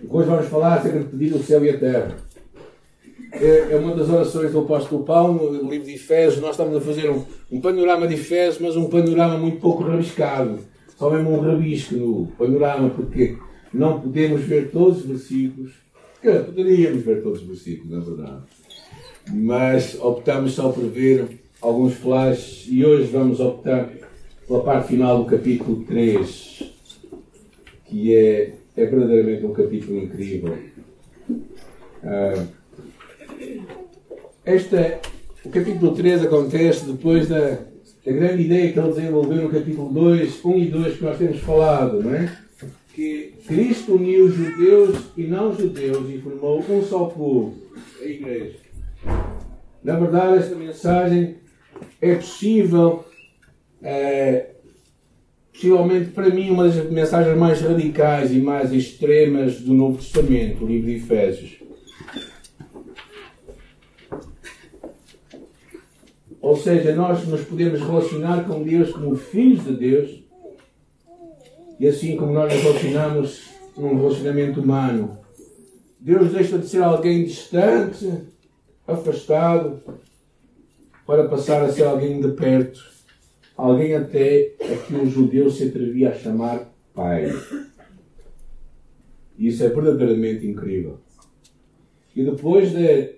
Depois vamos falar acerca de pedir o céu e a terra. É, é uma das orações do apóstolo Paulo, no livro de Efésios. Nós estamos a fazer um, um panorama de Efésios, mas um panorama muito pouco rabiscado. Só mesmo um rabisco no panorama, porque não podemos ver todos os versículos. Poderíamos ver todos os versículos, na verdade. Mas optamos só por ver alguns flashes e hoje vamos optar pela parte final do capítulo 3, que é, é verdadeiramente um capítulo incrível. Uh, o capítulo 3 acontece depois da, da grande ideia que ele desenvolveu no capítulo 2, 1 e 2 que nós temos falado, não é? Que Cristo uniu judeus e não judeus e formou um só povo, a Igreja. Na verdade, esta mensagem é possível, é, possivelmente para mim, uma das mensagens mais radicais e mais extremas do Novo Testamento, o livro de Efésios. Ou seja, nós nos podemos relacionar com Deus como filhos de Deus e assim como nós nos relacionamos num relacionamento humano. Deus deixa de ser alguém distante, afastado, para passar a ser alguém de perto. Alguém até a que um judeu se atrevia a chamar pai. Isso é verdadeiramente incrível. E depois de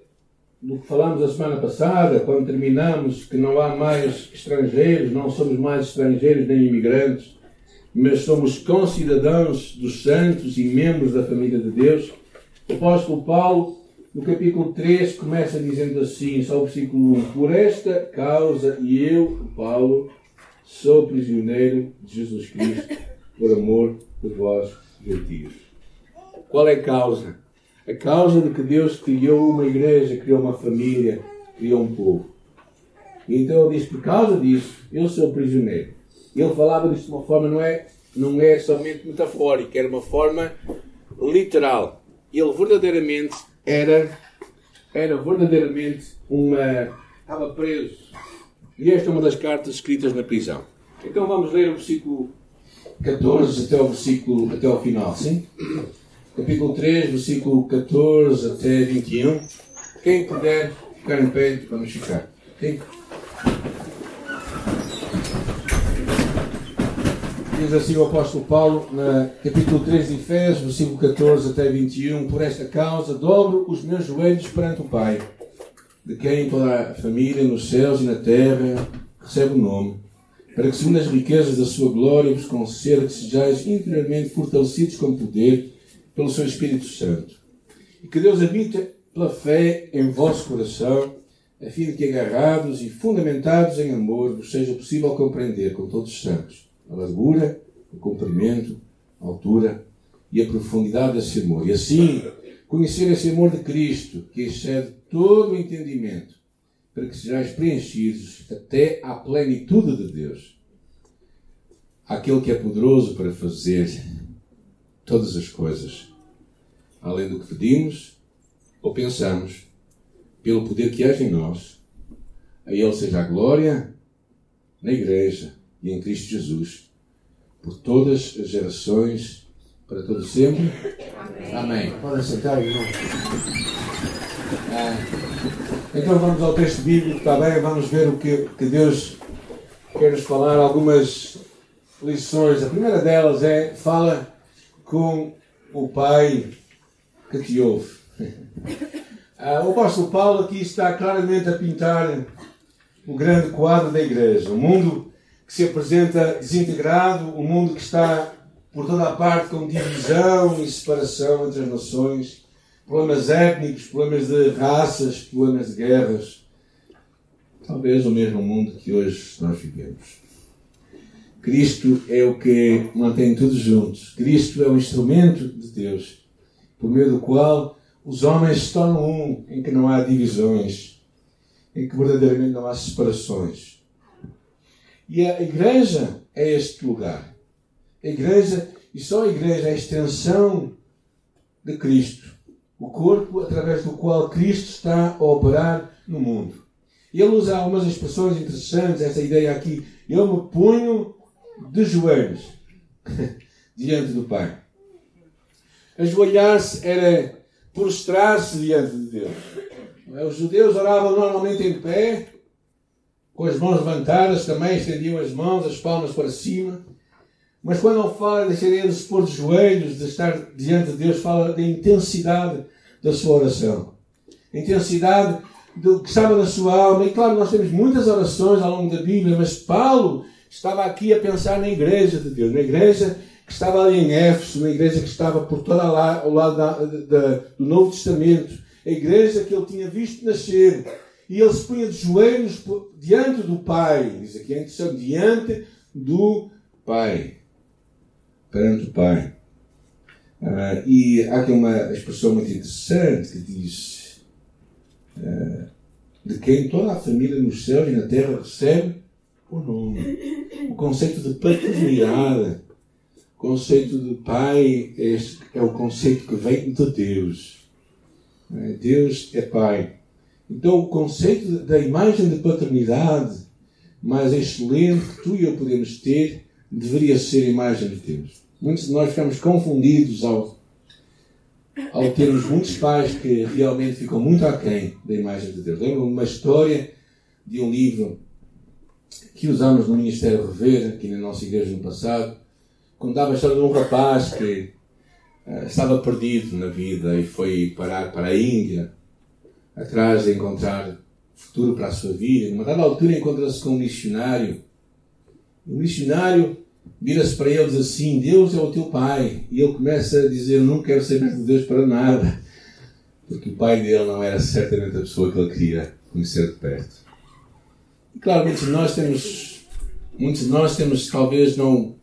do que falámos a semana passada, quando terminamos que não há mais estrangeiros, não somos mais estrangeiros nem imigrantes, mas somos concidadãos dos santos e membros da família de Deus. O apóstolo Paulo, no capítulo 3, começa dizendo assim, só o versículo 1: Por esta causa, e eu, Paulo, sou prisioneiro de Jesus Cristo, por amor de vós, gentios. Qual é a causa? a causa de que Deus criou uma igreja, criou uma família, criou um povo. E então ele diz: por causa disso, eu sou prisioneiro. Ele falava disso de uma forma, não é, não é somente metafórica, era uma forma literal. Ele verdadeiramente era, era verdadeiramente uma. estava preso. E esta é uma das cartas escritas na prisão. Então vamos ler o versículo 14 até o versículo até ao final, sim? capítulo 3, versículo 14 até 21. Quem puder ficar em pé, vamos ficar. Quem? Diz assim o apóstolo Paulo, no capítulo 3 de Efésios, versículo 14 até 21. Por esta causa, dobro os meus joelhos perante o Pai, de quem toda a família nos céus e na terra recebe o nome, para que, segundo as riquezas da sua glória, vos conceda que sejais interiormente fortalecidos com poder pelo seu Espírito Santo. E que Deus habite pela fé em vosso coração, a fim de que, agarrados e fundamentados em amor, vos seja possível compreender com todos os santos a largura, o comprimento, a altura e a profundidade desse amor. E assim, conhecer esse amor de Cristo, que excede todo o entendimento, para que sejais preenchidos até à plenitude de Deus. Aquele que é poderoso para fazer todas as coisas além do que pedimos ou pensamos, pelo poder que age em nós. A Ele seja a glória na Igreja e em Cristo Jesus, por todas as gerações, para todo sempre. Amém. Amém. Podem sentar, irmão. Ah, então vamos ao texto bíblico, está bem? Vamos ver o que, que Deus quer nos falar, algumas lições. A primeira delas é, fala com o Pai que te ouve. Ah, o apóstolo Paulo aqui está claramente a pintar o grande quadro da igreja. O mundo que se apresenta desintegrado, o mundo que está por toda a parte com divisão e separação entre as nações, problemas étnicos, problemas de raças, problemas de guerras. Talvez o mesmo mundo que hoje nós vivemos. Cristo é o que mantém tudo juntos. Cristo é o instrumento de Deus por meio do qual os homens se tornam um, em que não há divisões, em que verdadeiramente não há separações. E a igreja é este lugar. A igreja, e só a igreja é a extensão de Cristo, o corpo através do qual Cristo está a operar no mundo. Ele usa algumas expressões interessantes, essa ideia aqui. Eu me ponho de joelhos diante do Pai. Ajoelhar-se era prostrar-se diante de Deus. Os judeus oravam normalmente em pé, com as mãos levantadas, também estendiam as mãos, as palmas para cima. Mas quando ele fala de se pôr de joelhos, de estar diante de Deus, fala da intensidade da sua oração. A intensidade do que estava na sua alma. E claro, nós temos muitas orações ao longo da Bíblia, mas Paulo estava aqui a pensar na igreja de Deus, na igreja que estava ali em Éfeso, na igreja que estava por todo lá, ao lado da, da, do Novo Testamento, a igreja que ele tinha visto nascer. E ele se punha de joelhos diante do Pai, diz aqui intenção, diante do Pai, perante o Pai. Ah, e há aqui uma expressão muito interessante que diz ah, de quem toda a família nos céus e na terra recebe o nome. O conceito de paternidade, o conceito de pai, é, o conceito que vem de Deus. É? Deus é pai. Então, o conceito da imagem de paternidade mais excelente que tu e eu podemos ter deveria ser imagem de Deus. Muitos de nós ficamos confundidos ao, ao termos muitos pais que realmente ficam muito aquém da imagem de Deus. Lembro-me uma história de um livro que usamos no Ministério Rever, aqui na nossa igreja no passado, contava a história de um rapaz que uh, estava perdido na vida e foi parar para a Índia, atrás de encontrar futuro para a sua vida. Em uma dada altura encontra-se com um missionário. O missionário vira-se para ele e diz assim: Deus é o teu pai. E ele começa a dizer: Não quero saber de Deus para nada. Porque o pai dele não era certamente a pessoa que ele queria conhecer de perto. E claro, muitos de nós temos, muitos de nós temos talvez não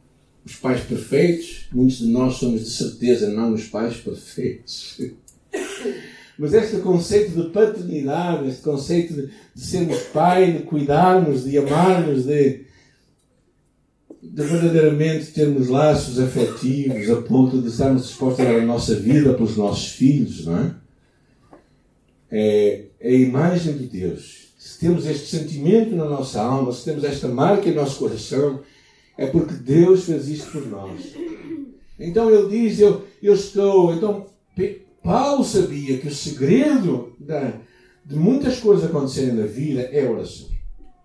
os pais perfeitos, muitos de nós somos de certeza não os pais perfeitos. Mas este conceito de paternidade, este conceito de, de sermos pai, de cuidarmos, de amarmos, de, de verdadeiramente termos laços afetivos a ponto de estarmos dispostos a dar a nossa vida pelos nossos filhos, não é? É, é a imagem de Deus se temos este sentimento na nossa alma, se temos esta marca em nosso coração, é porque Deus fez isto por nós. Então ele diz: Eu, eu estou. Então, Paulo sabia que o segredo da, de muitas coisas acontecerem na vida é oração.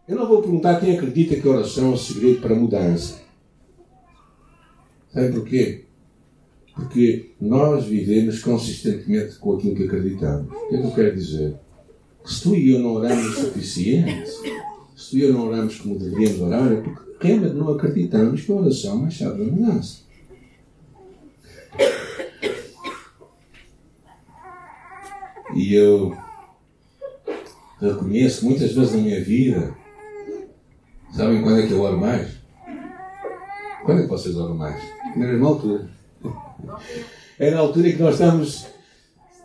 Eu não vou perguntar quem acredita que a oração é o segredo para a mudança. Sabe porquê? Porque nós vivemos consistentemente com aquilo que acreditamos. O que é que eu quero dizer? Se tu e eu não oramos o suficiente, se tu e eu não oramos como deveríamos orar, é porque realmente não acreditamos que a oração é a chave da mudança. E eu reconheço muitas vezes na minha vida, sabem quando é que eu oro mais? Quando é que vocês oram mais? Na mesma altura. É na altura em que nós estamos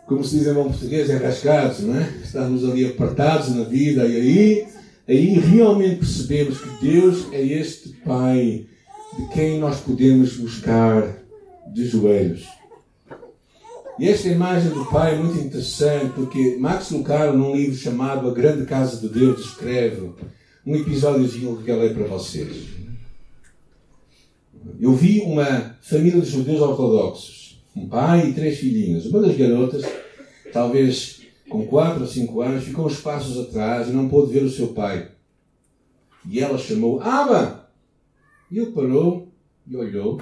como se diz em bom português, enrascados, não é? Estamos ali apertados na vida e aí, aí realmente percebemos que Deus é este Pai de quem nós podemos buscar de joelhos. E esta imagem do Pai é muito interessante porque Max Lucado, num livro chamado A Grande Casa de Deus, descreve um episódiozinho que eu leio para vocês. Eu vi uma família de judeus ortodoxos um pai e três filhinhas. Uma das garotas, talvez com quatro ou cinco anos, ficou uns passos atrás e não pôde ver o seu pai. E ela chamou Aba! E ele parou e olhou.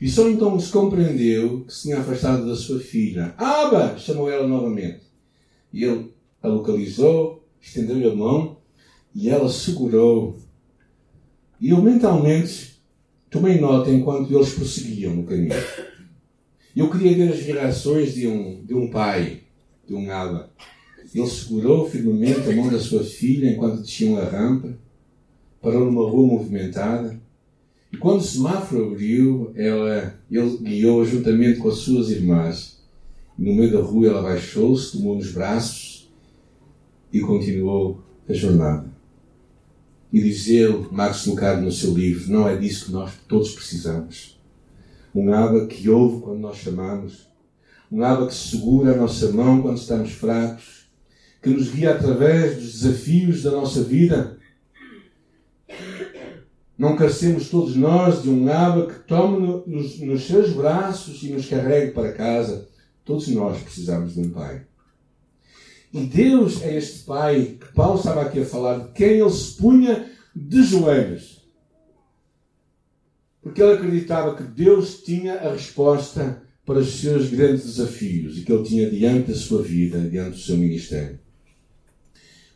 E só então se compreendeu que se tinha afastado da sua filha. Aba! chamou ela novamente. E ele a localizou, estendeu-lhe a mão e ela segurou. E eu mentalmente tomei nota enquanto eles prosseguiam no caminho. Eu queria ver as reações de um, de um pai, de um Aba. Ele segurou firmemente a mão da sua filha enquanto desciam a rampa, parou numa rua movimentada, e quando o semáforo abriu, ela, ele guiou juntamente com as suas irmãs. No meio da rua ela baixou-se, tomou nos braços e continuou a jornada. E diz ele, Max Lucado no seu livro, não é disso que nós todos precisamos um Aba que ouve quando nós chamamos, um Aba que segura a nossa mão quando estamos fracos, que nos guia através dos desafios da nossa vida. Não carecemos todos nós de um aba que tome nos, nos seus braços e nos carregue para casa. Todos nós precisamos de um pai. E Deus é este pai que Paulo estava aqui a falar, de quem ele se punha de joelhos. Porque ele acreditava que Deus tinha a resposta para os seus grandes desafios e que ele tinha diante da sua vida, diante do seu ministério.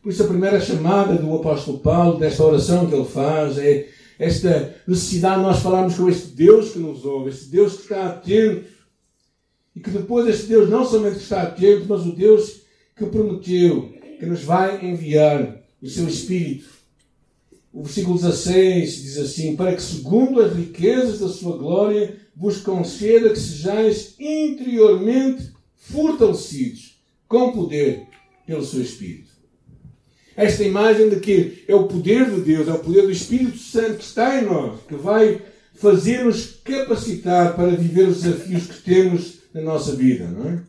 Por isso, a primeira chamada do apóstolo Paulo, desta oração que ele faz, é esta necessidade de nós falarmos com este Deus que nos ouve, este Deus que está atento. E que depois este Deus não somente está atento, mas o Deus que prometeu que nos vai enviar o seu Espírito. O versículo 16 diz assim: Para que, segundo as riquezas da sua glória, vos conceda que sejais interiormente fortalecidos com poder pelo seu Espírito. Esta imagem de que é o poder de Deus, é o poder do Espírito Santo que está em nós, que vai fazer-nos capacitar para viver os desafios que temos na nossa vida, não é?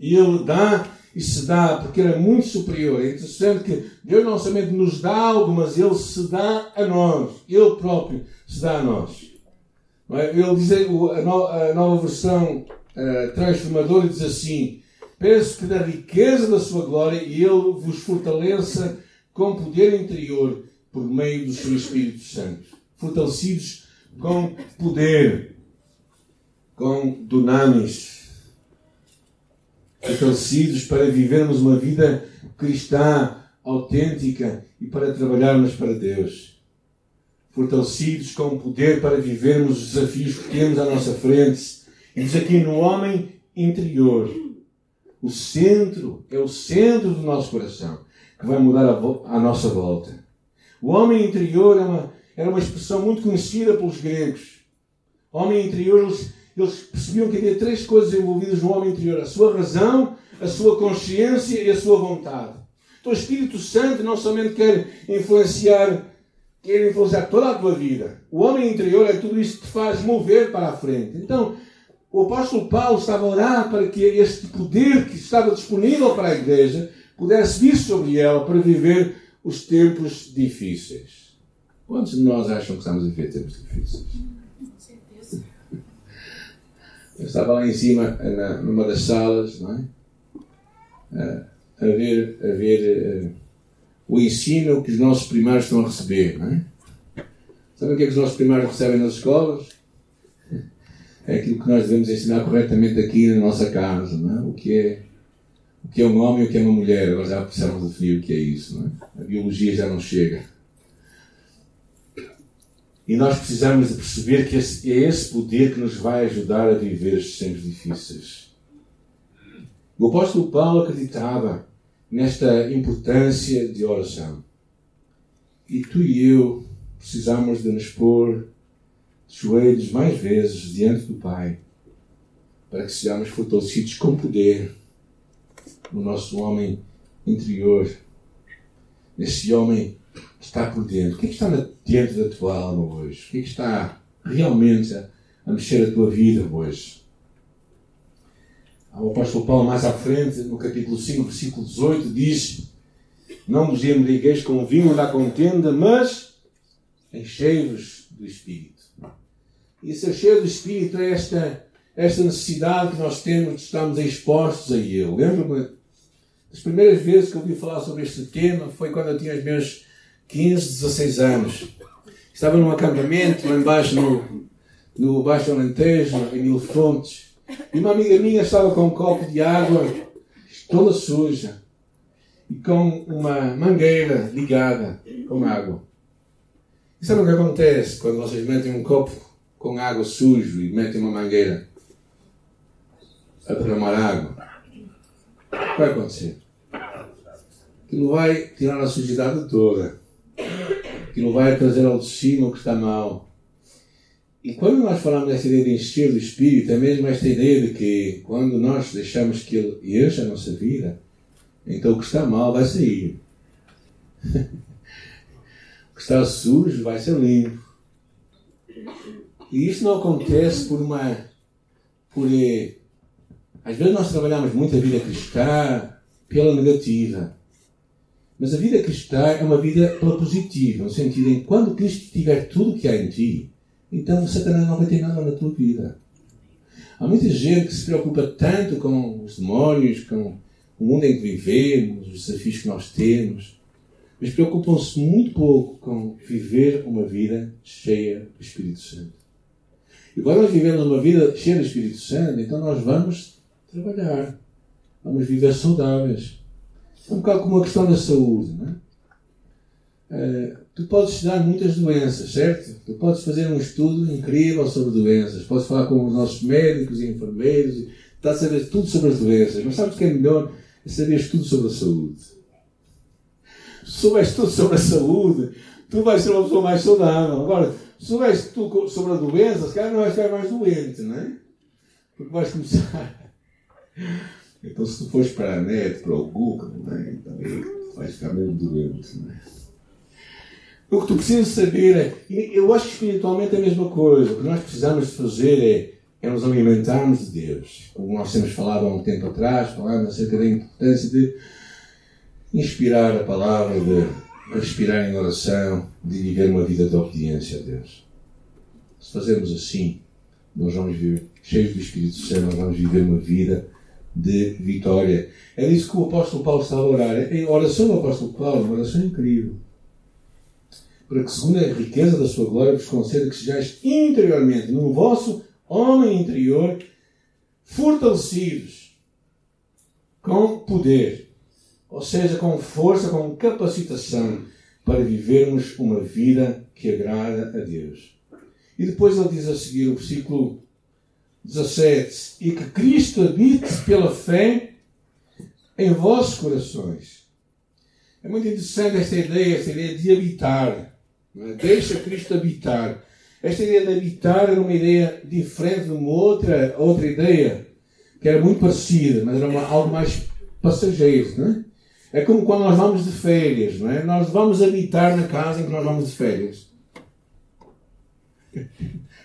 E Ele dá e se dá porque Ele é muito superior. É interessante que Deus não somente nos dá algo, mas Ele se dá a nós. Ele próprio se dá a nós. É? Ele diz, a nova versão uh, transformadora diz assim: Peço que da riqueza da sua glória e Ele vos fortaleça com poder interior por meio do seu Espírito Santo. Fortalecidos com poder, com dunamis. Fortalecidos para vivermos uma vida cristã autêntica e para trabalharmos para Deus. Fortalecidos com poder para vivermos os desafios que temos à nossa frente. E diz aqui no homem interior o centro, é o centro do nosso coração que vai mudar a, a nossa volta. O homem interior é uma, era uma expressão muito conhecida pelos gregos. O homem interior, eles, percebiam que havia três coisas envolvidas no homem interior: a sua razão, a sua consciência e a sua vontade. Então o Espírito Santo não somente quer influenciar, quer influenciar toda a tua vida. O homem interior é tudo isso que te faz mover para a frente. Então, o apóstolo Paulo estava a orar para que este poder que estava disponível para a igreja pudesse vir sobre ela para viver os tempos difíceis. Quantos de nós acham que estamos a viver tempos difíceis? Eu estava lá em cima, na, numa das salas, não é? a ver, a ver uh, o ensino que os nossos primários estão a receber. Não é? Sabem o que é que os nossos primários recebem nas escolas? é aquilo que nós devemos ensinar corretamente aqui na nossa casa, não é? O que é, o que é um homem e o que é uma mulher. Agora já precisamos definir o que é isso, não é? A biologia já não chega. E nós precisamos de perceber que esse, é esse poder que nos vai ajudar a viver estes tempos difíceis. O apóstolo Paulo acreditava nesta importância de oração. E tu e eu precisamos de nos pôr joelhos mais vezes diante do Pai, para que sejamos fortalecidos com poder no nosso homem interior, nesse homem está por dentro. O que é que está dentro da tua alma hoje? O que é que está realmente a, a mexer a tua vida hoje? O apóstolo Paulo, mais à frente, no capítulo 5, versículo 18, diz: Não vos embriagueis com vinho da contenda, mas enchei-vos do Espírito. E ser cheio do Espírito é esta, esta necessidade que nós temos de estarmos expostos a Ele. Lembro-me das primeiras vezes que eu ouvi falar sobre este tema foi quando eu tinha os meus 15, 16 anos. Estava num acampamento lá embaixo no, no Baixo Alentejo, em Mil Fontes. E uma amiga minha estava com um copo de água toda suja e com uma mangueira ligada com água. E sabe o que acontece quando vocês metem um copo com água sujo e metem uma mangueira a derramar água, o que vai acontecer? Aquilo vai tirar a sujidade toda. Aquilo vai trazer ao de cima o que está mal. E quando nós falamos dessa ideia de encher do Espírito, é mesmo esta ideia de que quando nós deixamos que Ele encha a nossa vida, então o que está mal vai sair. o que está sujo vai ser limpo. E isso não acontece por uma. Por, eh, às vezes nós trabalhamos muito a vida cristã pela negativa. Mas a vida cristã é uma vida pela positiva, no sentido em que quando Cristo tiver tudo o que há em ti, então Satanás não vai ter nada na tua vida. Há muita gente que se preocupa tanto com os demónios, com o mundo em que vivemos, os desafios que nós temos, mas preocupam-se muito pouco com viver uma vida cheia do Espírito Santo. E quando nós vivemos uma vida cheia do Espírito Santo, então nós vamos trabalhar, vamos viver saudáveis. Um bocado como a questão da saúde, não é? Uh, tu podes estudar muitas doenças, certo? Tu podes fazer um estudo incrível sobre doenças, podes falar com os nossos médicos e enfermeiros, estás a saber tudo sobre as doenças, mas sabes o que é melhor? É saber tudo sobre a saúde. Se souberes tudo sobre a saúde, tu vais ser uma pessoa mais saudável. Agora, se souberes tudo sobre a doença, se calhar não vais ficar mais doente, não é? Porque vais começar. Então, se tu fores para a net, para o Google, não é? então, vais ficar meio doente, não é? O que tu precisas saber é. Eu acho que espiritualmente é a mesma coisa. O que nós precisamos fazer é, é nos alimentarmos de Deus. Como nós temos falado há um tempo atrás, falando acerca da importância de inspirar a palavra, de respirar em oração, de viver uma vida de obediência a Deus. Se fazermos assim, nós vamos viver cheios do Espírito Santo, nós vamos viver uma vida de vitória. É disso que o apóstolo Paulo está a orar. A oração do apóstolo Paulo, uma oração incrível para que, segundo a riqueza da sua glória, vos conceda que sejais interiormente, no vosso homem interior, fortalecidos com poder, ou seja, com força, com capacitação para vivermos uma vida que agrada a Deus. E depois ele diz a seguir, o versículo 17: E que Cristo habite pela fé em vossos corações. É muito interessante esta ideia, esta ideia de habitar. É? Deixa Cristo habitar. Esta ideia de habitar era uma ideia diferente de uma outra, outra ideia, que era muito parecida, mas era uma, algo mais passageiro. Não é? é como quando nós vamos de férias. Não é? Nós vamos habitar na casa em que nós vamos de férias.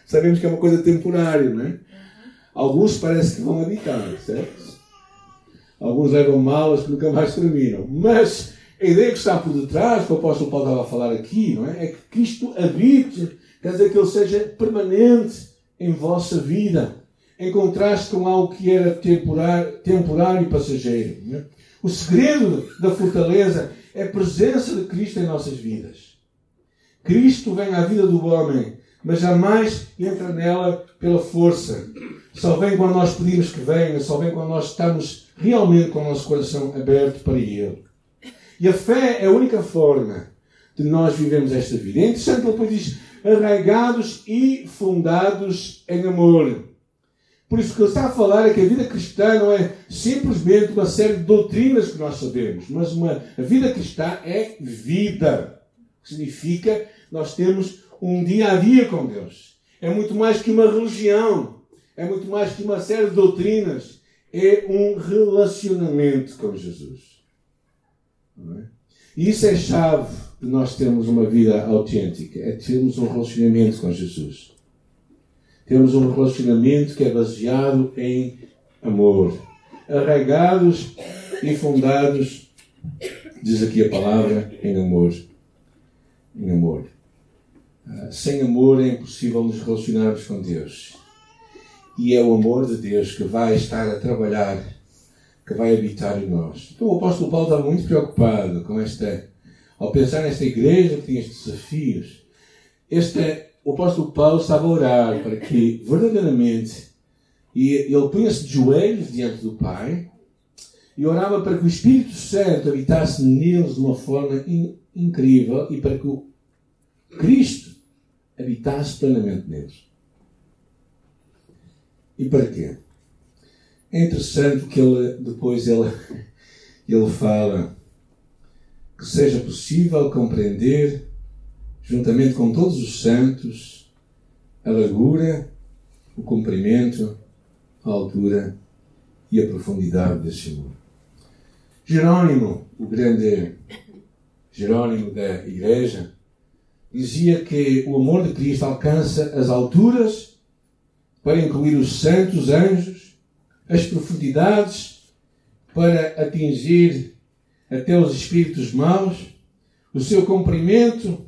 Sabemos que é uma coisa temporária, não é? Alguns parece que vão habitar, certo? Alguns levam malas que nunca mais terminam. Mas a ideia que está por detrás, que o apóstolo Paulo estava a falar aqui, não é? É que Cristo habite, quer dizer que ele seja permanente em vossa vida, em contraste com algo que era temporário, temporário e passageiro. É? O segredo da fortaleza é a presença de Cristo em nossas vidas. Cristo vem à vida do homem, mas jamais entra nela pela força. Só vem quando nós pedimos que venha, só vem quando nós estamos realmente com o nosso coração aberto para Ele. E a fé é a única forma de nós vivermos esta vida. É interessante, ele depois diz, arraigados e fundados em amor. Por isso, o que ele está a falar é que a vida cristã não é simplesmente uma série de doutrinas que nós sabemos, mas uma, a vida cristã é vida. Significa nós temos um dia a dia com Deus. É muito mais que uma religião. É muito mais que uma série de doutrinas. É um relacionamento com Jesus. É? E isso é chave de nós termos uma vida autêntica, é termos um relacionamento com Jesus. Temos um relacionamento que é baseado em amor, arraigados e fundados, diz aqui a palavra, em amor. Em amor. Ah, sem amor é impossível nos relacionarmos com Deus. E é o amor de Deus que vai estar a trabalhar que vai habitar em nós. Então o apóstolo Paulo estava muito preocupado com esta, ao pensar nesta igreja que tinha estes desafios. Este, o apóstolo Paulo estava a orar para que verdadeiramente e ele punha-se de joelhos diante do Pai e orava para que o Espírito Santo habitasse neles de uma forma in, incrível e para que o Cristo habitasse plenamente neles. E para quê? É interessante que ele, depois ele, ele fala que seja possível compreender, juntamente com todos os santos, a largura, o comprimento, a altura e a profundidade desse amor. Jerônimo, o grande Jerônimo da Igreja, dizia que o amor de Cristo alcança as alturas para incluir os santos anjos as profundidades para atingir até os espíritos maus, o seu comprimento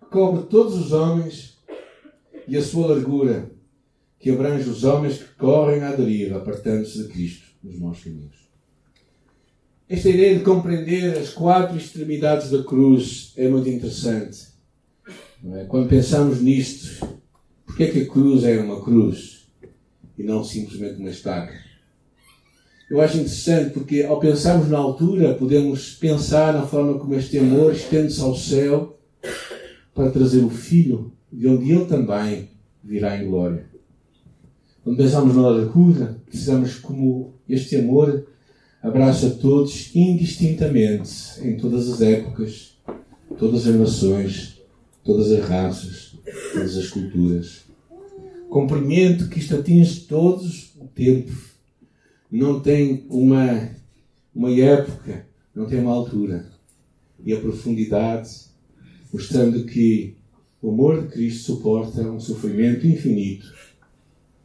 que cobre todos os homens e a sua largura que abrange os homens que correm à deriva, apartando-se de Cristo nos maus caminhos. Esta ideia de compreender as quatro extremidades da cruz é muito interessante. É? Quando pensamos nisto, porque é que a cruz é uma cruz e não simplesmente uma estaca? Eu acho interessante porque ao pensarmos na altura, podemos pensar na forma como este amor estende-se ao céu para trazer o Filho, de onde ele também virá em glória. Quando pensamos na largura, precisamos como este amor abraça todos indistintamente, em todas as épocas, todas as nações, todas as raças, todas as culturas. Comprimento que isto atinge todos o tempo. Não tem uma, uma época, não tem uma altura. E a profundidade, mostrando que o amor de Cristo suporta um sofrimento infinito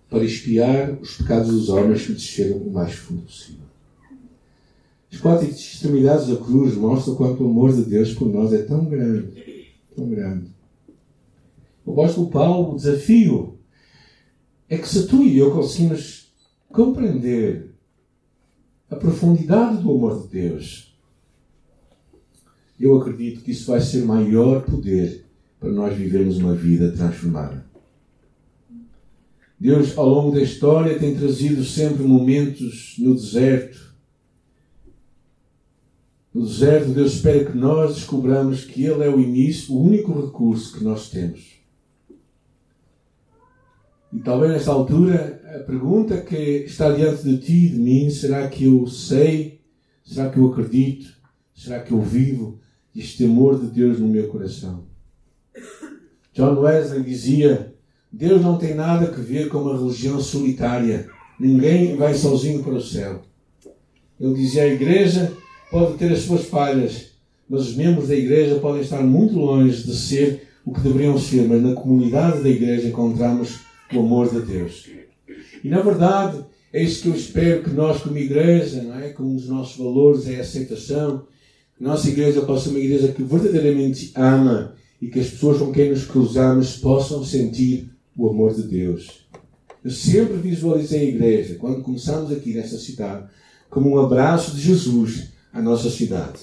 para expiar os pecados dos homens que desceram o mais fundo possível. As quatro extremidades da cruz mostram quanto o amor de Deus por nós é tão grande, tão grande. O apóstolo Paulo, o desafio é que se tu e eu conseguimos compreender a profundidade do amor de Deus, eu acredito que isso vai ser maior poder para nós vivermos uma vida transformada. Deus, ao longo da história, tem trazido sempre momentos no deserto. No deserto, Deus espera que nós descobramos que Ele é o início, o único recurso que nós temos. E talvez nesta altura, a pergunta que está diante de ti e de mim: será que eu sei? Será que eu acredito? Será que eu vivo este amor de Deus no meu coração? John Wesley dizia Deus não tem nada a ver com uma religião solitária. Ninguém vai sozinho para o céu. Ele dizia: a igreja pode ter as suas falhas, mas os membros da igreja podem estar muito longe de ser o que deveriam ser, mas na comunidade da igreja encontramos o amor de Deus. E na verdade, é isso que eu espero que nós, como igreja, não é? como dos nossos valores é a aceitação, que nossa igreja possa ser uma igreja que verdadeiramente ama e que as pessoas com quem nos cruzamos possam sentir o amor de Deus. Eu sempre visualizei a igreja, quando começamos aqui nesta cidade, como um abraço de Jesus à nossa cidade.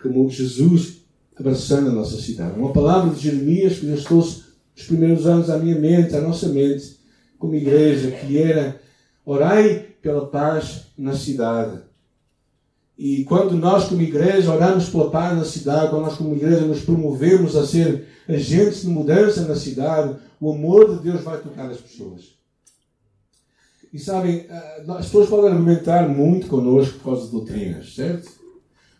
Como Jesus abraçando a nossa cidade. Uma palavra de Jeremias que já trouxe os primeiros anos à minha mente, à nossa mente, como igreja, que era orai pela paz na cidade. E quando nós, como igreja, oramos pela paz na cidade, quando nós, como igreja, nos promovemos a ser agentes de mudança na cidade, o amor de Deus vai tocar as pessoas. E sabem, eh, as pessoas podem argumentar muito connosco por causa de doutrinas, certo?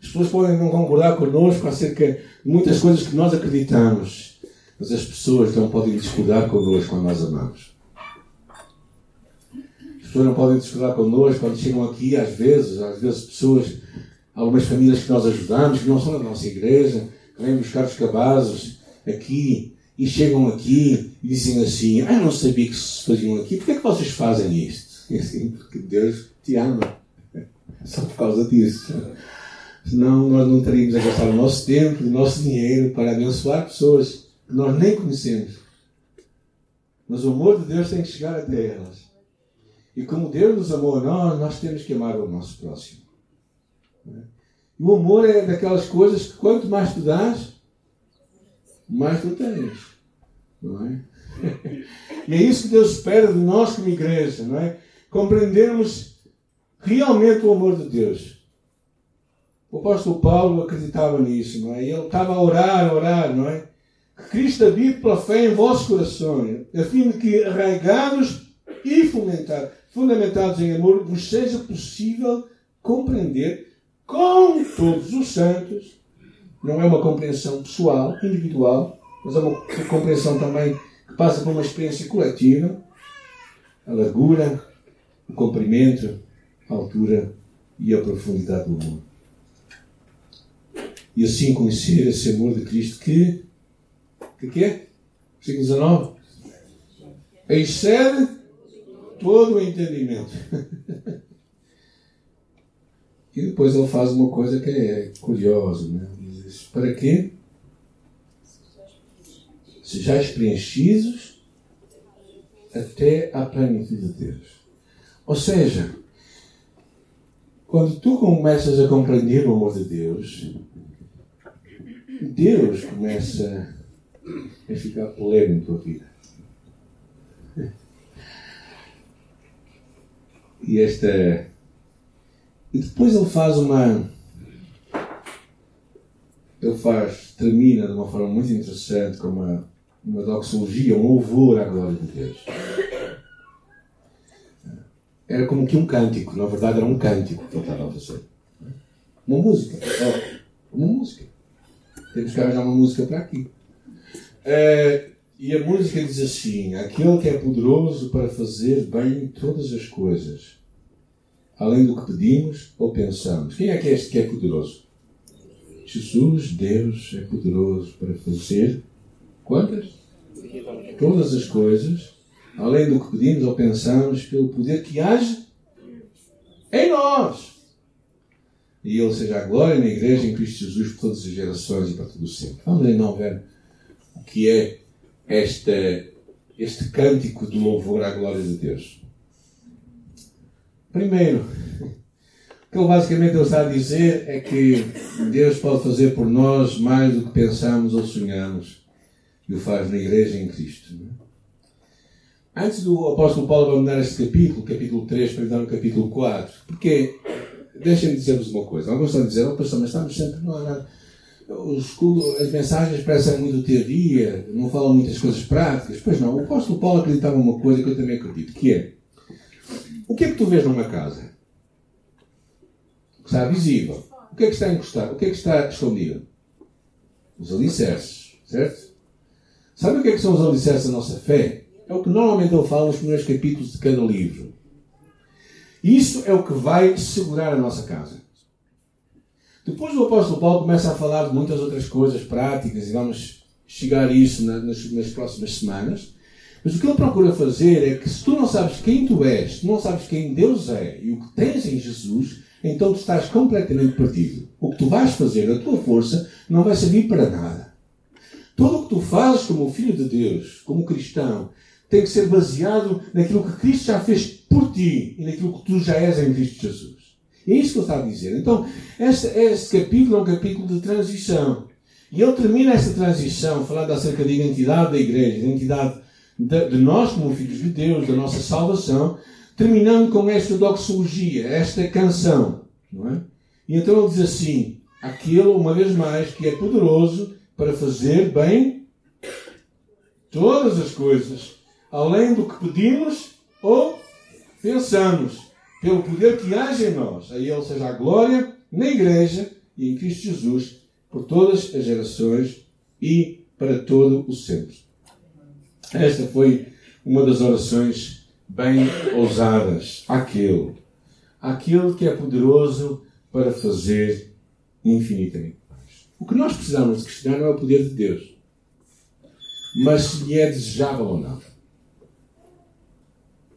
As pessoas podem não concordar connosco acerca de muitas coisas que nós acreditamos, mas as pessoas não podem discordar connosco quando nós amamos. As pessoas não podem discordar connosco quando chegam aqui, às vezes, às vezes pessoas, algumas famílias que nós ajudamos, que não são da nossa igreja, que vêm buscar os cabazes aqui e chegam aqui e dizem assim: Ah, eu não sabia que se faziam aqui, por que é que vocês fazem isto? E assim, porque Deus te ama. Só por causa disso. Senão nós não teríamos a gastar o nosso tempo, o nosso dinheiro para abençoar pessoas nós nem conhecemos. Mas o amor de Deus tem que chegar até elas. E como Deus nos amou a nós, nós temos que amar o nosso próximo. E o amor é daquelas coisas que quanto mais tu dás, mais tu tens. Não é? e é isso que Deus espera de nós como igreja, não é? Compreendermos realmente o amor de Deus. O apóstolo Paulo acreditava nisso, não é? Ele estava a orar, a orar, não é? Cristo habite pela fé em vossos corações, a fim de que, arraigados e fundamentados, fundamentados em amor, vos seja possível compreender com todos os santos não é uma compreensão pessoal, individual, mas é uma compreensão também que passa por uma experiência coletiva. A largura, o comprimento, a altura e a profundidade do amor. E assim conhecer esse amor de Cristo que, que, que é? Versículo 19. Excede todo o entendimento. E depois ele faz uma coisa que é curiosa, né? Ele diz, para quê? Sejais preenchidos até à plenitude de Deus. Ou seja, quando tu começas a compreender o amor de Deus, Deus começa a ficar pleno em tua vida. E esta. E depois ele faz uma. Ele faz, termina de uma forma muito interessante com uma, uma doxologia, um louvor à glória de Deus. Era como que um cântico, na verdade era um cântico que ele estava a fazer. Uma música. Uma música. Temos que arranjar uma música para aqui. Uh, e a música diz assim: Aquele que é poderoso para fazer bem todas as coisas, além do que pedimos ou pensamos. Quem é que é este que é poderoso? Jesus, Deus, é poderoso para fazer quantas? Todas as coisas, além do que pedimos ou pensamos, pelo poder que age em nós. E Ele seja a glória na Igreja em Cristo Jesus por todas as gerações e para todo o sempre. Vamos então ver o que é esta, este cântico de louvor à glória de Deus. Primeiro, o que ele basicamente está a dizer é que Deus pode fazer por nós mais do que pensamos ou sonhamos e o faz na Igreja em Cristo. É? Antes do apóstolo Paulo abandonar este capítulo, capítulo 3, para entrar no capítulo 4, porque, deixem-me dizer-vos uma coisa, alguns estão a dizer, oh pastor, mas estamos sempre, não há nada. As mensagens parecem muito dia a dia, não falam muitas coisas práticas. Pois não, o apóstolo Paulo acreditava uma coisa que eu também acredito, que é o que é que tu vês numa casa? O que está visível. O que é que está encostado? O que é que está escondido? Os alicerces, certo? Sabe o que é que são os alicerces da nossa fé? É o que normalmente ele fala nos primeiros capítulos de cada livro. Isso é o que vai segurar a nossa casa. Depois o apóstolo Paulo começa a falar de muitas outras coisas práticas e vamos chegar a isso nas, nas próximas semanas. Mas o que ele procura fazer é que se tu não sabes quem tu és, tu não sabes quem Deus é e o que tens em Jesus, então tu estás completamente perdido. O que tu vais fazer, a tua força, não vai servir para nada. Tudo o que tu fazes como filho de Deus, como cristão, tem que ser baseado naquilo que Cristo já fez por ti e naquilo que tu já és em Cristo Jesus. É isso que ele está a dizer. Então, este, este capítulo é um capítulo de transição. E ele termina esta transição falando acerca da identidade da igreja, da identidade de, de, nós como filhos de Deus, da nossa salvação, terminando com esta doxologia, esta canção. Não é? E então ele diz assim: aquele, uma vez mais, que é poderoso para fazer bem todas as coisas, além do que pedimos ou pensamos, pelo poder que age em nós. A Ele seja a glória na Igreja e em Cristo Jesus, por todas as gerações e para todo o sempre. Esta foi uma das orações bem ousadas. Aquele. Aquele que é poderoso para fazer infinitamente mais. O que nós precisamos de questionar não é o poder de Deus, mas se lhe é desejável ou não.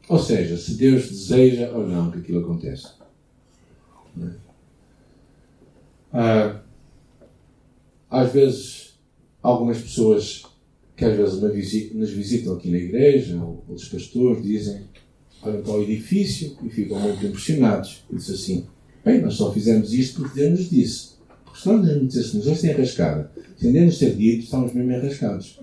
Ou seja, se Deus deseja ou não que aquilo aconteça. É? Ah, às vezes, algumas pessoas que às vezes nos visitam aqui na igreja, ou os pastores, dizem, olham para o edifício e ficam muito impressionados. E dizem assim, bem, nós só fizemos isto porque Deus nos disse. Porque se não Deus nos dissesse, nos hoje tem arrascada. Sem Deus nos ter dito, estamos mesmo arrascados.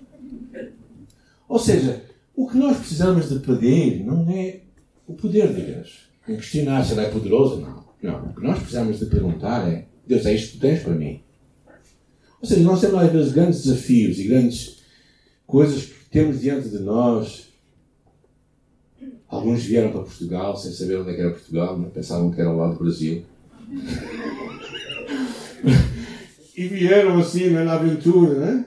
Ou seja, o que nós precisamos de pedir não é o poder de Deus. Em questionar se ele é poderoso ou não. Não. O que nós precisamos de perguntar é, Deus, é isto que tens para mim? Ou seja, nós temos às vezes grandes desafios e grandes coisas que temos diante de nós. Alguns vieram para Portugal sem saber onde é era Portugal, não? pensavam que era ao lado do Brasil. e vieram assim na aventura, né?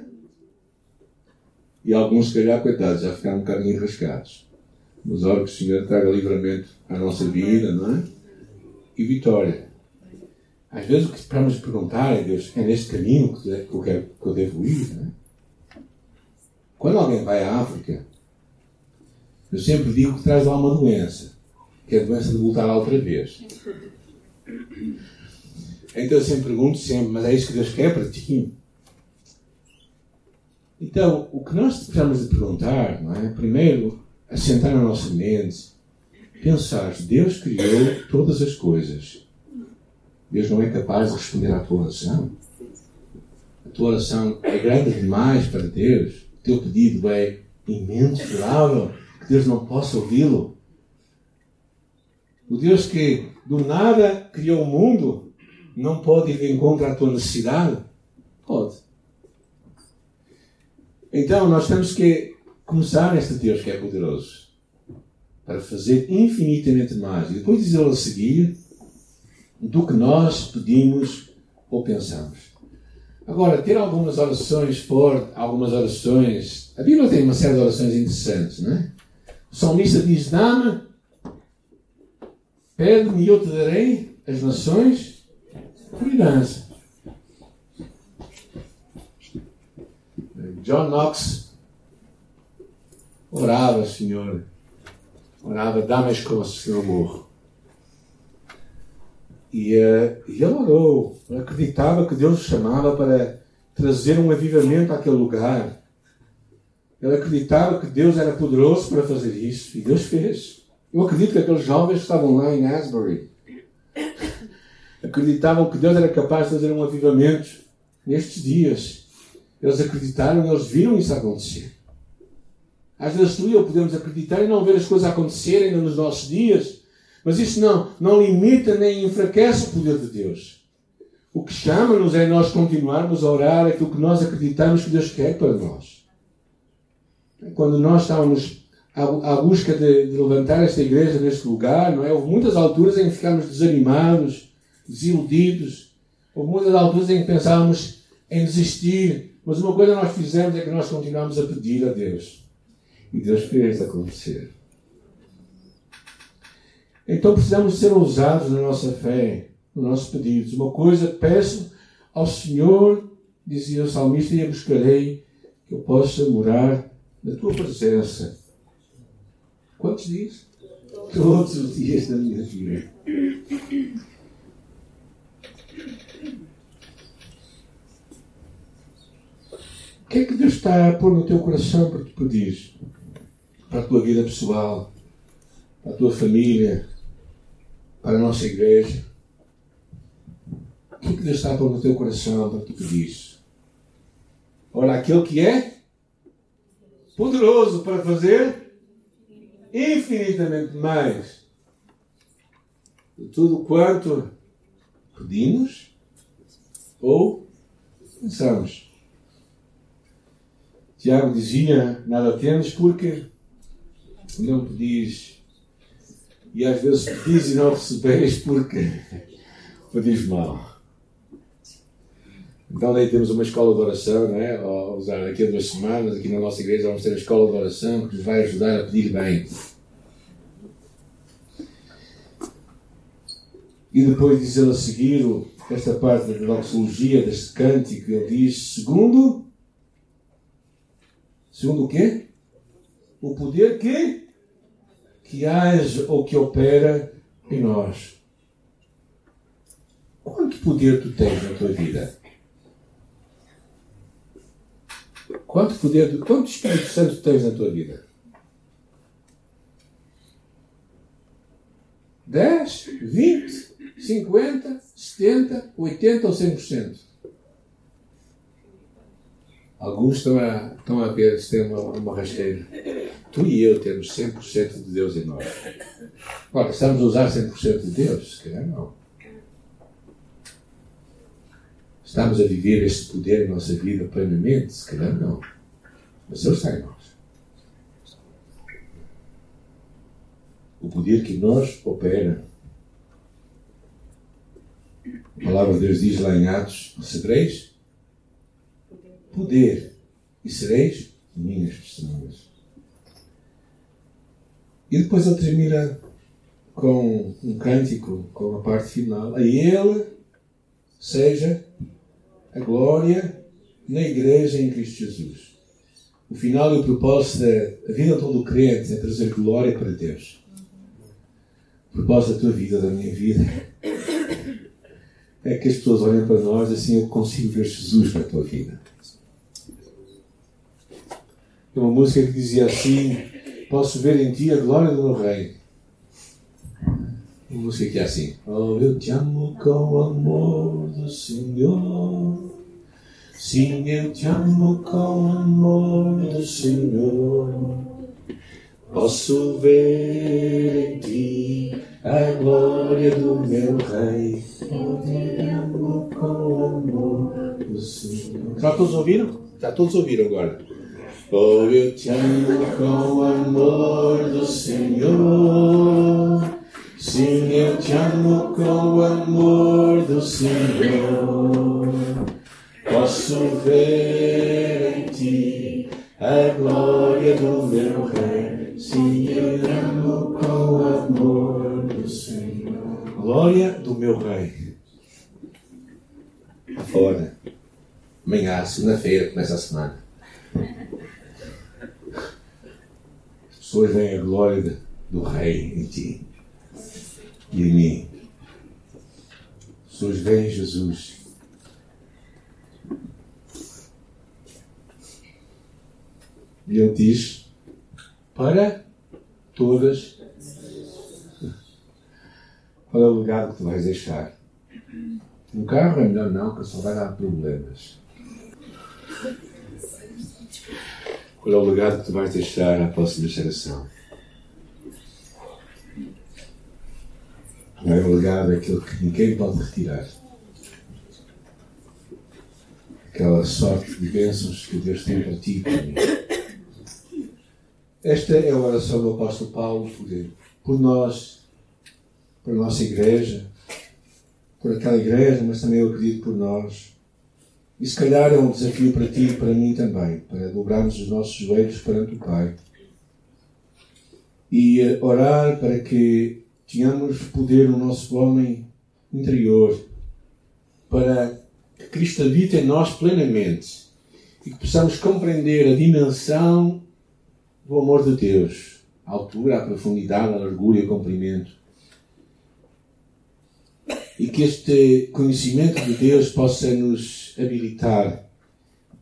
E alguns, se calhar, coitados, já ficaram um bocadinho enrascados. Mas ora que o Senhor traga livramento à nossa vida, não é? E vitória. Às vezes o que para nos perguntar é, Deus, é neste caminho que eu, quero, que eu devo ir, não é? Quando alguém vai à África, eu sempre digo que traz lá uma doença, que é a doença de voltar outra vez. Então eu sempre pergunto sempre, mas é isso que Deus quer para ti? Então, o que nós precisamos de perguntar, não é? Primeiro, assentar na nossa mente, pensar, Deus criou todas as coisas. Deus não é capaz de responder à tua oração. A tua oração é grande demais para Deus. O teu pedido é imensurável, que Deus não possa ouvi-lo. O Deus que do nada criou o mundo não pode ir de encontro à tua necessidade? Pode. Então nós temos que começar neste Deus que é poderoso para fazer infinitamente mais. E depois diz ele a seguir do que nós pedimos ou pensamos. Agora, ter algumas orações fortes, algumas orações. A Bíblia tem uma série de orações interessantes, não é? O salmista diz: Dá-me, pede-me e eu te darei as nações por herança. John Knox orava, Senhor, orava, dá-me as costas eu morro. E, uh, e ele orou, acreditava que Deus o chamava para trazer um avivamento àquele lugar. Ele acreditava que Deus era poderoso para fazer isso e Deus fez. Eu acredito que aqueles jovens que estavam lá em Asbury acreditavam que Deus era capaz de fazer um avivamento nestes dias. Eles acreditaram, eles viram isso acontecer. Às vezes tu e eu podemos acreditar e não ver as coisas acontecerem nos nossos dias, mas isso não, não limita nem enfraquece o poder de Deus. O que chama-nos é nós continuarmos a orar aquilo que nós acreditamos que Deus quer para nós. Quando nós estávamos à, à busca de, de, levantar esta igreja neste lugar, não é? houve muitas alturas em que ficámos desanimados, desiludidos. Houve muitas alturas em que pensávamos em desistir. Mas uma coisa nós fizemos é que nós continuamos a pedir a Deus. E Deus fez acontecer. Então precisamos ser ousados na nossa fé, nos nossos pedidos. Uma coisa peço ao Senhor, dizia o salmista, e a buscarei, que eu possa morar na tua presença. Quantos dias? Todos os dias da minha vida. O que é que Deus está a pôr no teu coração para te pedir? Para a tua vida pessoal, para a tua família, para a nossa igreja. O que é que Deus está a pôr no teu coração para te pedir? Ora, aquele que é poderoso para fazer infinitamente mais de tudo quanto pedimos ou pensamos. Tiago dizia: Nada temos porque não pedis. E às vezes pedis e não recebeis porque pedis mal. Então daí temos uma escola de oração, não é? daqui a duas semanas, aqui na nossa igreja, vamos ter a escola de oração que nos vai ajudar a pedir bem. E depois diz ele a seguir, esta parte da doxologia, deste cântico, ele diz, segundo Segundo o quê? O poder que, que age ou que opera em nós. Quanto poder tu tens na tua vida? Quanto poder, quanto Espírito Santo tens na tua vida? 10, 20, 50, 70, 80 ou 100%? Alguns estão a, estão a ver se tem uma, uma rasteira. Tu e eu temos 100% de Deus em nós. Agora, estamos a usar 100% de Deus? Se calhar não. Estamos a viver este poder em nossa vida plenamente? Se calhar não. Mas Ele está em nós. O poder que nós opera. A palavra de Deus diz lá em Atos: Recebereis poder e sereis minhas testemunhas. E depois ele termina com um cântico, com a parte final. A Ele seja a glória na Igreja em Cristo Jesus. O final e o propósito da vida de todo crente é trazer glória para Deus. O propósito da tua vida, da minha vida, é que as pessoas olham para nós assim eu consigo ver Jesus na tua vida. Uma música que dizia assim: Posso ver em ti a glória do meu rei. Uma música que é assim: Oh, eu te amo com o amor do Senhor. Sim, eu te amo com o amor do Senhor. Posso ver em ti a glória do meu Rei. Eu te amo com o amor do Senhor. Já todos ouviram? Já todos ouviram agora. Oh, eu te amo com o amor do Senhor. Sim, eu te amo com o amor do Senhor. Posso ver em ti a glória do meu Rei. Sim, eu te amo com o amor do Senhor. Glória do meu Rei. Fora. Amanhã, segunda-feira, começa a semana. Pessoas veem a glória do Rei em ti e em mim. Pessoas veem Jesus. E ele diz para todas. Qual é o legado que tu vais deixar? No carro é melhor não, que só vai dar problemas. Qual é o legado que tu vais deixar à próxima geração? Não é o legado aquilo que ninguém pode retirar. Aquela sorte de bênçãos que Deus tem para ti e. Esta é a oração do apóstolo Paulo por, nós, por nossa igreja, por aquela igreja, mas também eu acredito por nós. E se calhar é um desafio para ti e para mim também, para dobrarmos os nossos joelhos perante o Pai. E eh, orar para que tenhamos poder no nosso homem interior, para que Cristo habite em nós plenamente e que possamos compreender a dimensão do amor de Deus, a altura, a profundidade, a largura e o comprimento e que este conhecimento de Deus possa nos habilitar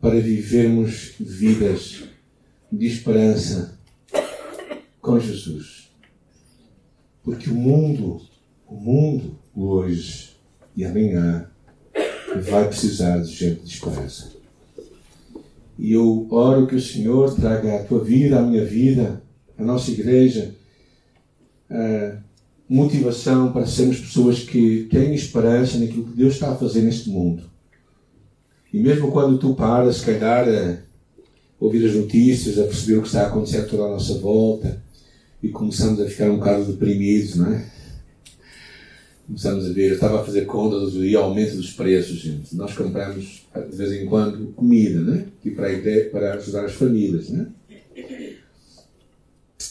para vivermos vidas de esperança com Jesus. Porque o mundo, o mundo hoje e amanhã vai precisar de gente de esperança. E eu oro que o Senhor traga a tua vida, a minha vida, a nossa igreja, uh, motivação para sermos pessoas que têm esperança naquilo que Deus está a fazer neste mundo. E mesmo quando tu paras, se calhar, a ouvir as notícias, a perceber o que está a acontecer toda à nossa volta, e começamos a ficar um bocado deprimidos, não é? Começamos a ver, eu estava a fazer contas dia, aumento dos preços, gente. Nós compramos, de vez em quando, comida, né? E para, para ajudar as famílias, né?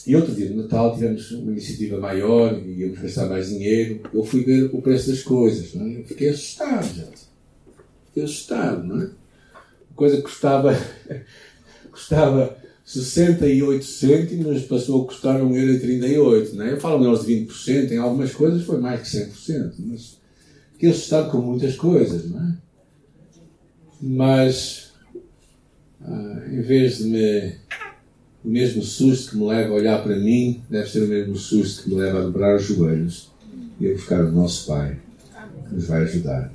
E outro dia, no Natal, tivemos uma iniciativa maior e íamos gastar mais dinheiro. Eu fui ver o preço das coisas, não é? Eu fiquei assustado, gente. Fiquei assustado, não é? coisa que custava, custava 68 cêntimos, passou a custar 1,38€, não é? Eu falo menos de 20%, em algumas coisas foi mais que 100%, mas fiquei assustado com muitas coisas, não é? Mas, ah, em vez de me o mesmo susto que me leva a olhar para mim deve ser o mesmo susto que me leva a dobrar os joelhos e a buscar o nosso Pai, que nos vai ajudar.